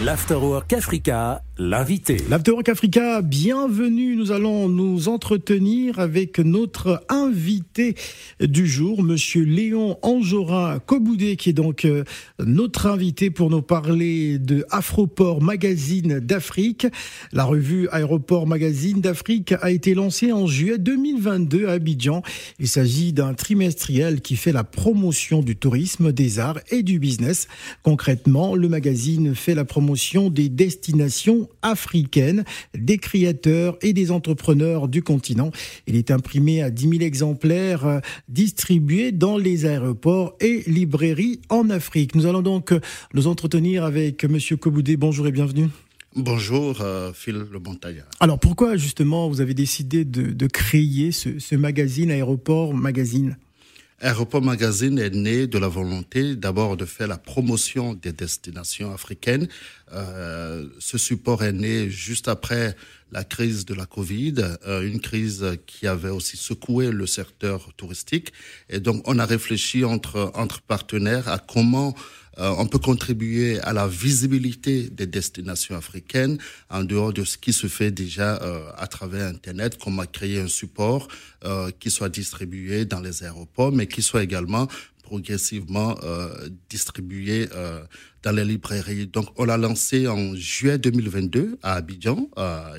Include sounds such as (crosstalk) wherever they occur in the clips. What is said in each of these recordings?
L'Afterwork Africa, l'invité. L'Afterwork Africa, bienvenue. Nous allons nous entretenir avec notre invité du jour, monsieur Léon Anjora Koboudé, qui est donc euh, notre invité pour nous parler de Afroport Magazine d'Afrique. La revue Aéroport Magazine d'Afrique a été lancée en juillet 2022 à Abidjan. Il s'agit d'un trimestriel qui fait la promotion du tourisme, des arts et du business. Concrètement, le magazine fait la promotion des destinations africaines, des créateurs et des entrepreneurs du continent. Il est imprimé à 10 000 exemplaires euh, distribués dans les aéroports et librairies en Afrique. Nous allons donc euh, nous entretenir avec Monsieur Koboudé. Bonjour et bienvenue. Bonjour, euh, Phil Le Montaillard. Alors pourquoi justement vous avez décidé de, créer ce, ce magazine Aéroport Magazine? Aéroport Magazine est né de la volonté d'abord de faire la promotion des destinations africaines. Euh, ce support est né juste après la crise de la Covid, euh, une crise qui avait aussi secoué le secteur touristique. Et donc, on a réfléchi entre, entre partenaires à comment euh, on peut contribuer à la visibilité des destinations africaines en dehors de ce qui se fait déjà euh, à travers Internet, comme à créer un support euh, qui soit distribué dans les aéroports, mais qui soit également progressivement distribué dans les librairies. Donc, on l'a lancé en juillet 2022 à Abidjan,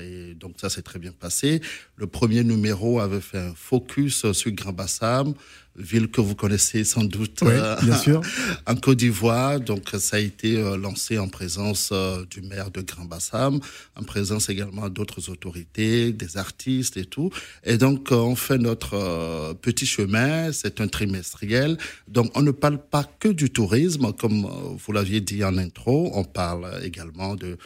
et donc ça s'est très bien passé. Le premier numéro avait fait un focus sur Grand Bassam, ville que vous connaissez sans doute euh, bien sûr. (laughs) en Côte d'Ivoire. Donc ça a été euh, lancé en présence euh, du maire de Grand Bassam, en présence également d'autres autorités, des artistes et tout. Et donc on fait notre petit chemin, c'est un trimestriel. Donc on ne parle pas que du tourisme, comme vous l'aviez dit en intro, on parle également de,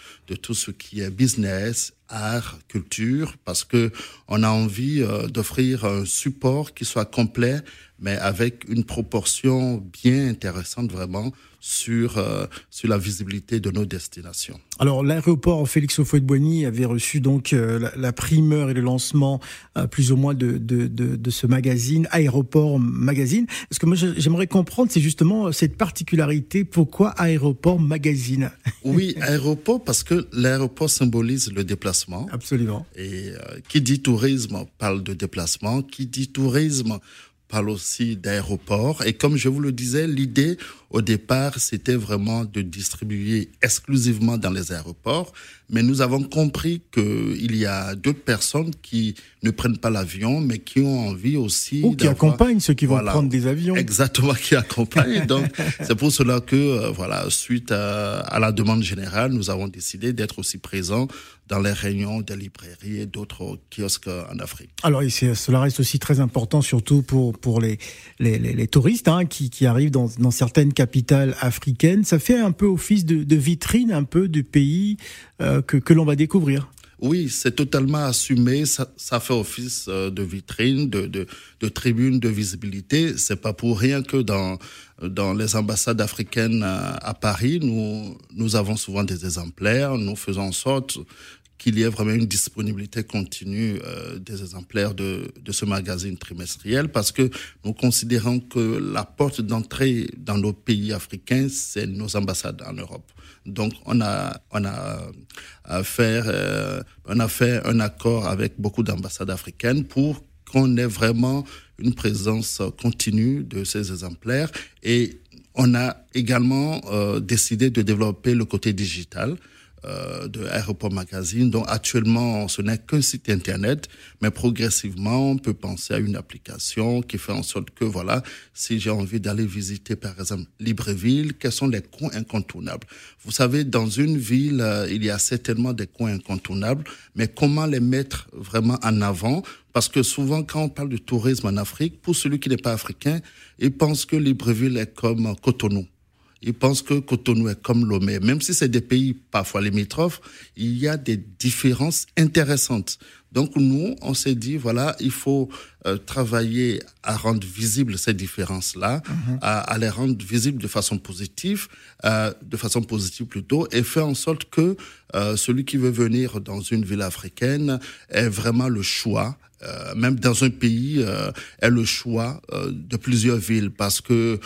tout ce qui est business, art, culture, parce que on a envie d'offrir un support qui soit complet mais avec une proportion bien intéressante vraiment sur, euh, sur la visibilité de nos destinations. Alors l'aéroport Félix Houphouët-Boigny avait reçu donc euh, la, primeur et le lancement euh, plus ou moins de, de, de, de, ce magazine, Aéroport Magazine. Ce que moi j'aimerais comprendre, c'est justement cette particularité, pourquoi Aéroport Magazine? (laughs) Oui, aéroport parce que l'aéroport symbolise le déplacement. Absolument. Et qui dit tourisme parle de déplacement, qui dit tourisme parle aussi d'aéroport. Et comme je vous le disais, l'idée au départ, c'était vraiment de distribuer exclusivement dans les aéroports. Mais nous avons compris qu'il y a d'autres personnes qui ne prennent pas l'avion, mais qui ont envie aussi. Ou qui accompagnent ceux qui vont prendre des avions. Exactement, qui accompagnent. (laughs) Donc, c'est pour cela que, euh, voilà, suite à, la demande générale, nous avons décidé d'être aussi présents dans les réunions des librairies et d'autres kiosques en Afrique. Alors, cela reste aussi très important, surtout pour, pour les, les, les, touristes hein, qui, qui arrivent dans, dans certaines capitale africaine. Ça fait un peu office de, vitrine, un peu du pays euh, que, que l'on va découvrir. Oui, c'est totalement assumé. Ça, fait office euh, de vitrine, de, de, tribune, de visibilité. C'est pas pour rien que dans dans les ambassades africaines à, à Paris, nous nous avons souvent des exemplaires. Nous faisons en sorte qu'il y ait vraiment une disponibilité continue euh, des exemplaires de, de ce magazine trimestriel parce que nous considérons que la porte d'entrée dans nos pays africains, c'est nos ambassades en Europe. Donc, on a, on a, faire, euh, on a fait un accord avec beaucoup d'ambassades africaines pour qu'on ait vraiment une présence continue de ces exemplaires et on a également euh, décidé de développer le côté digital euh, de Aéroport Magazine. Donc actuellement, ce n'est qu'un site internet, mais progressivement, on peut penser à une application qui fait en sorte que, voilà, si j'ai envie d'aller visiter, par exemple, Libreville, quels sont les coins incontournables? Vous savez, dans une ville, euh, il y a certainement des coins incontournables, mais comment les mettre vraiment en avant? Parce que souvent, quand on parle de tourisme en Afrique, pour celui qui n'est pas africain, il pense que Libreville est comme Cotonou. Ils pensent que Cotonou est comme Lomé. Même si c'est des pays parfois limitrophes, il y a des différences intéressantes. Donc nous, on s'est dit, voilà, il faut euh, travailler à rendre visibles ces différences-là, mhm. à, les rendre visibles de façon positive, euh, de façon positive plutôt, et faire en sorte que euh, celui qui veut venir dans une ville africaine ait vraiment le choix euh, même dans un pays, euh, est le choix euh, de plusieurs villes parce que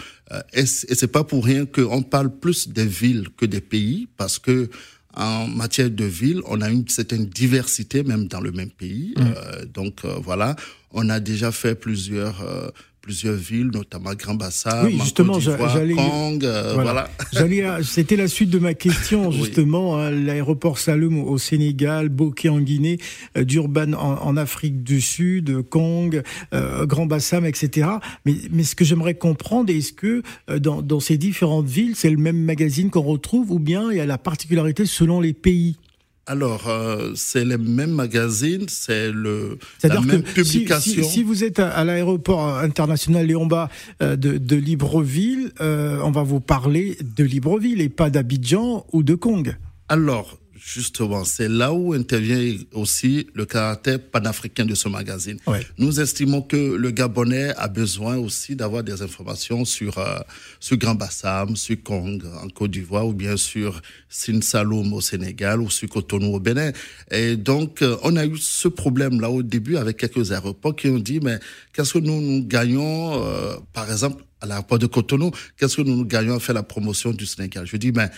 et c'est pas pour rien qu'on parle plus des villes que des pays parce que en matière de ville, on a une certaine diversité même dans le même pays. Mmh. Euh, donc euh, voilà, on a déjà fait plusieurs euh, plusieurs villes, notamment Grand Bassam, oui, justement, j'allais, Kong, euh, voilà. (laughs) C'était la suite de ma question (laughs) justement. Hein, l'aéroport Saloum au Sénégal, Bokeh en Guinée, euh, Durban en, Afrique du Sud, Kong, euh, Grand Bassam, etc. Mais, mais ce que j'aimerais comprendre, est-ce que dans, dans ces différentes villes, c'est le même magazine qu'on retrouve, ou bien il y a la particularité selon les pays? Alors, euh, c'est les mêmes magazines, c'est le la même publication. Si, vous êtes à, l'aéroport international Léon-Bas euh, de, de, Libreville, euh, on va vous parler de Libreville et pas d'Abidjan ou de Kong. Alors, Justement, c'est là où intervient aussi le caractère panafricain de ce magazine. Nous estimons que le Gabonais a besoin aussi d'avoir des informations sur, euh, sur Grand Bassam, sur Kong en Côte d'Ivoire, ou bien sur Sin Saloum au Sénégal, ou sur Cotonou au Bénin. Et donc, euh, on a eu ce problème-là au début avec quelques aéroports qui ont dit, mais qu'est-ce que nous, nous gagnons, euh, par exemple, à l'aéroport de Cotonou, qu'est-ce que nous, nous gagnons à faire la promotion du Sénégal? Je dis, mais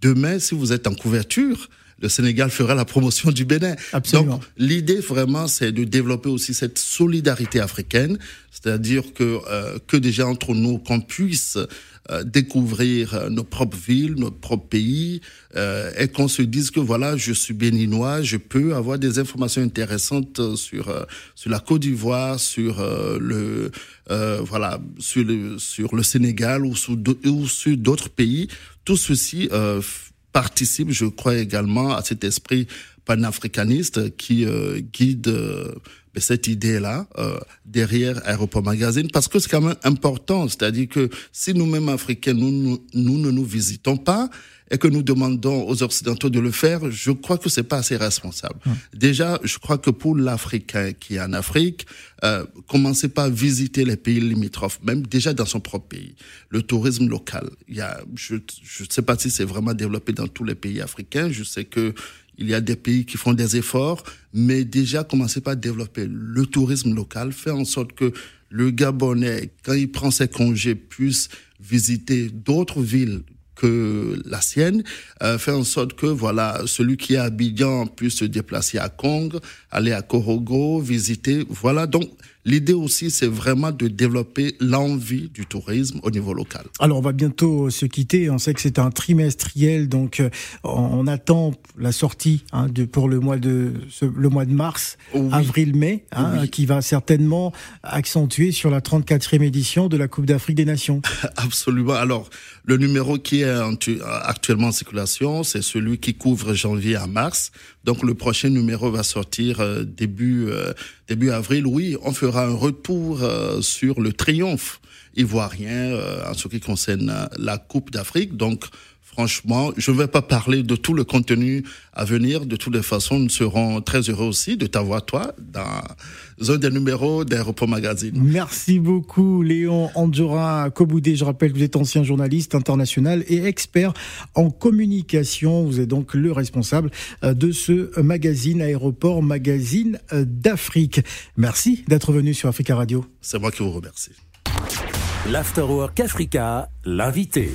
demain, si vous êtes en couverture, le Sénégal fera la promotion du Bénin. Absolument. Donc, l'idée vraiment, c'est de développer aussi cette solidarité africaine, c'est-à-dire que euh, que déjà entre nous, qu'on puisse euh, découvrir euh, nos propres villes, notre propre pays, euh, et qu'on se dise que voilà, je suis béninois, je peux avoir des informations intéressantes sur sur la Côte d'Ivoire, sur le voilà, sur le sur le Sénégal ou sur d'autres pays. Tout ceci participe, je crois également, à cet esprit panafricaniste qui euh, guide euh, cette idée-là euh, derrière Aéroport Magazine, parce que c'est quand même important, c'est-à-dire que si nous-mêmes Africains, nous, nous, nous ne nous visitons pas, et que nous demandons aux Occidentaux de le faire, je crois que c'est pas assez responsable. Hum. Déjà, je crois que pour l'Africain qui est en Afrique, euh, commencez pas à visiter les pays limitrophes, même déjà dans son propre pays. Le tourisme local, il y a, je ne sais pas si c'est vraiment développé dans tous les pays africains. Je sais que il y a des pays qui font des efforts, mais déjà commencez pas à développer le tourisme local, faire en sorte que le Gabonais, quand il prend ses congés, puisse visiter d'autres villes que la sienne, euh, faire en sorte que voilà celui qui est à Abidjan puisse se déplacer à Kong, aller à Korogo, visiter. Voilà donc L'idée aussi, c'est vraiment de développer l'envie du tourisme au niveau local. Alors, on va bientôt se quitter. On sait que c'est un trimestriel, donc euh, on attend la sortie hein, de, pour le mois de le mois de mars, avril-mai, hein, qui va certainement accentuer sur la 34e édition de la Coupe d'Afrique des Nations. (laughs) Absolument. Alors, le numéro qui est actuellement en circulation, c'est celui qui couvre janvier à mars. Donc, le prochain numéro va sortir euh, début euh, début avril. Oui, on fera un retour euh, sur le triomphe ivoirien euh, en ce qui concerne la Coupe d'Afrique. Donc, franchement, je ne vais pas parler de tout le contenu à venir. De toutes les façons, nous serons très heureux aussi de t'avoir, toi, dans un des numéros d'Aéroport Magazine. Merci beaucoup, Léon Andjora Koboudé. Je rappelle que vous êtes ancien journaliste international et expert en communication. Vous êtes donc le responsable euh, de ce magazine Aéroport Magazine euh, d'Afrique. Merci d'être venu sur Africa Radio. C'est moi qui vous remercie. L'Afterwork Africa, l'invité.